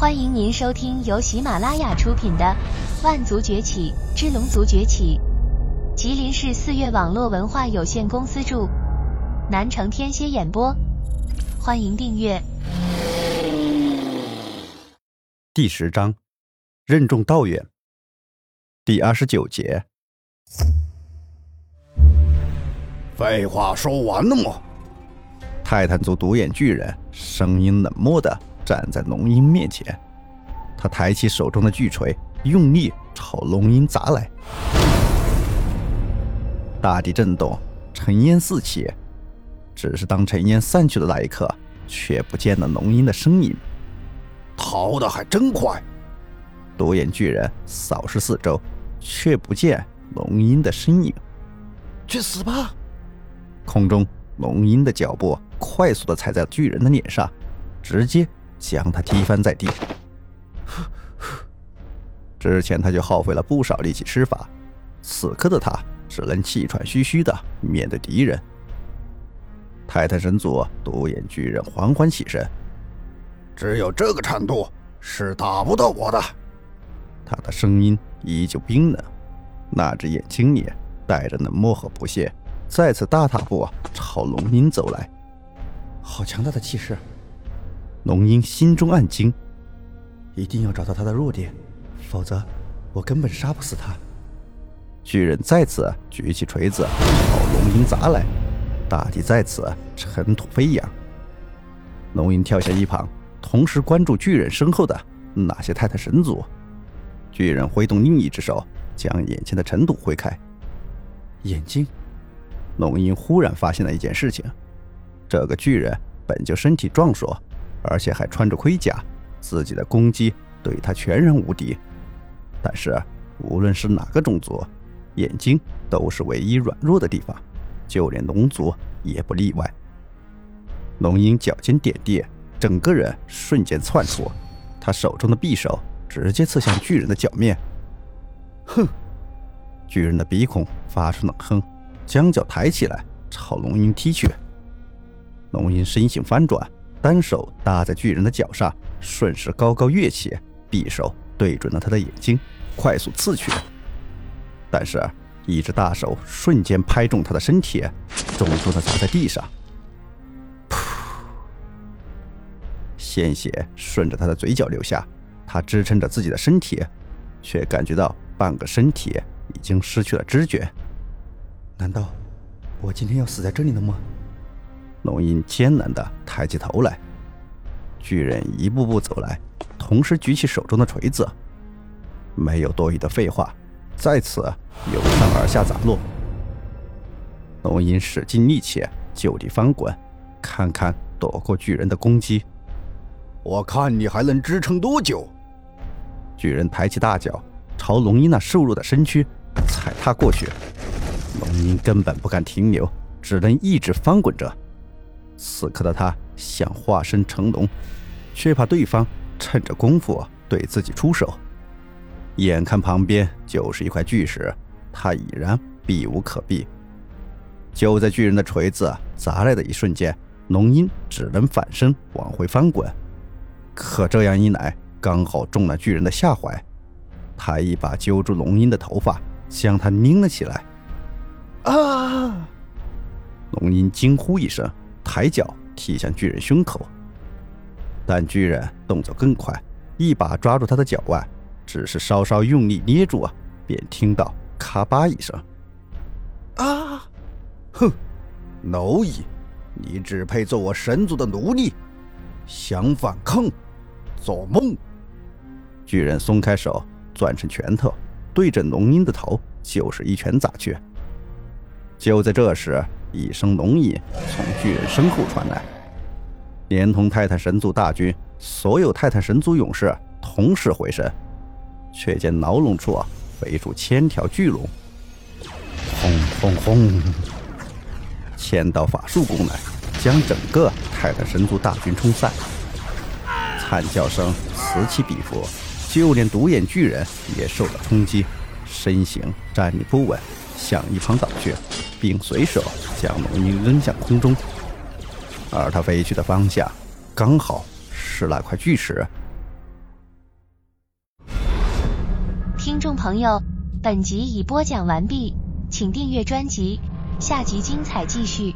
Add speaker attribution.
Speaker 1: 欢迎您收听由喜马拉雅出品的《万族崛起之龙族崛起》，吉林市四月网络文化有限公司著，南城天蝎演播。欢迎订阅。
Speaker 2: 第十章，任重道远。第二十九节。
Speaker 3: 废话说完了吗？
Speaker 2: 泰坦族独眼巨人声音冷漠的站在龙鹰面前，他抬起手中的巨锤，用力朝龙鹰砸来。大地震动，尘烟四起。只是当尘烟散去的那一刻，却不见了龙鹰的身影。
Speaker 3: 逃得还真快！
Speaker 2: 独眼巨人扫视四周，却不见龙鹰的身影。
Speaker 3: 去死吧！
Speaker 2: 空中，龙鹰的脚步快速的踩在巨人的脸上，直接将他踢翻在地。之前他就耗费了不少力气施法，此刻的他只能气喘吁吁的面对敌人。泰坦神族独眼巨人缓缓起身，
Speaker 3: 只有这个程度是打不到我的。
Speaker 2: 他的声音依旧冰冷，那只眼睛里带着冷漠和不屑。再次大踏步朝龙鳞走来，
Speaker 4: 好强大的气势！
Speaker 2: 龙鹰心中暗惊，
Speaker 4: 一定要找到他的弱点，否则我根本杀不死他。
Speaker 2: 巨人再次举起锤子朝龙鹰砸来，大地在此尘土飞扬。龙鹰跳下一旁，同时关注巨人身后的那些泰坦神族。巨人挥动另一只手，将眼前的尘土挥开，
Speaker 4: 眼睛。
Speaker 2: 龙鹰忽然发现了一件事情：这个巨人本就身体壮硕，而且还穿着盔甲，自己的攻击对他全然无敌。但是，无论是哪个种族，眼睛都是唯一软弱的地方，就连龙族也不例外。龙鹰脚尖点地，整个人瞬间窜出，他手中的匕首直接刺向巨人的脚面。哼！巨人的鼻孔发出冷哼。将脚抬起来，朝龙鹰踢去。龙鹰身形翻转，单手搭在巨人的脚上，顺势高高跃起，匕首对准了他的眼睛，快速刺去。但是，一只大手瞬间拍中他的身体，重重的砸在地上。噗！鲜血顺着他的嘴角流下，他支撑着自己的身体，却感觉到半个身体已经失去了知觉。
Speaker 4: 难道我今天要死在这里了吗？
Speaker 2: 龙吟艰难的抬起头来，巨人一步步走来，同时举起手中的锤子，没有多余的废话，再次由上而下砸落。龙鹰使尽力气就地翻滚，看看躲过巨人的攻击。
Speaker 3: 我看你还能支撑多久？
Speaker 2: 巨人抬起大脚，朝龙鹰那瘦弱的身躯踩踏过去。龙鹰根本不敢停留，只能一直翻滚着。此刻的他想化身成龙，却怕对方趁着功夫对自己出手。眼看旁边就是一块巨石，他已然避无可避。就在巨人的锤子砸来的一瞬间，龙鹰只能反身往回翻滚。可这样一来，刚好中了巨人的下怀。他一把揪住龙鹰的头发，将他拎了起来。
Speaker 3: 啊！
Speaker 2: 龙鹰惊呼一声，抬脚踢向巨人胸口。但巨人动作更快，一把抓住他的脚腕，只是稍稍用力捏住，便听到咔吧一声。
Speaker 3: 啊！哼，蝼蚁，你只配做我神族的奴隶！想反抗？做梦！
Speaker 2: 巨人松开手，攥成拳头，对着龙鹰的头就是一拳砸去。就在这时，一声龙吟从巨人身后传来，连同泰坦神族大军，所有泰坦神族勇士同时回身，却见牢笼处飞出千条巨龙，轰轰轰！千道法术攻来，将整个泰坦神族大军冲散。惨叫声此起彼伏，就连独眼巨人也受到冲击，身形站立不稳。向一旁倒去并随手将浓烟扔向空中。而他飞去的方向刚好是那块巨石。
Speaker 1: 听众朋友本集已播讲完毕请订阅专辑下集精彩继续。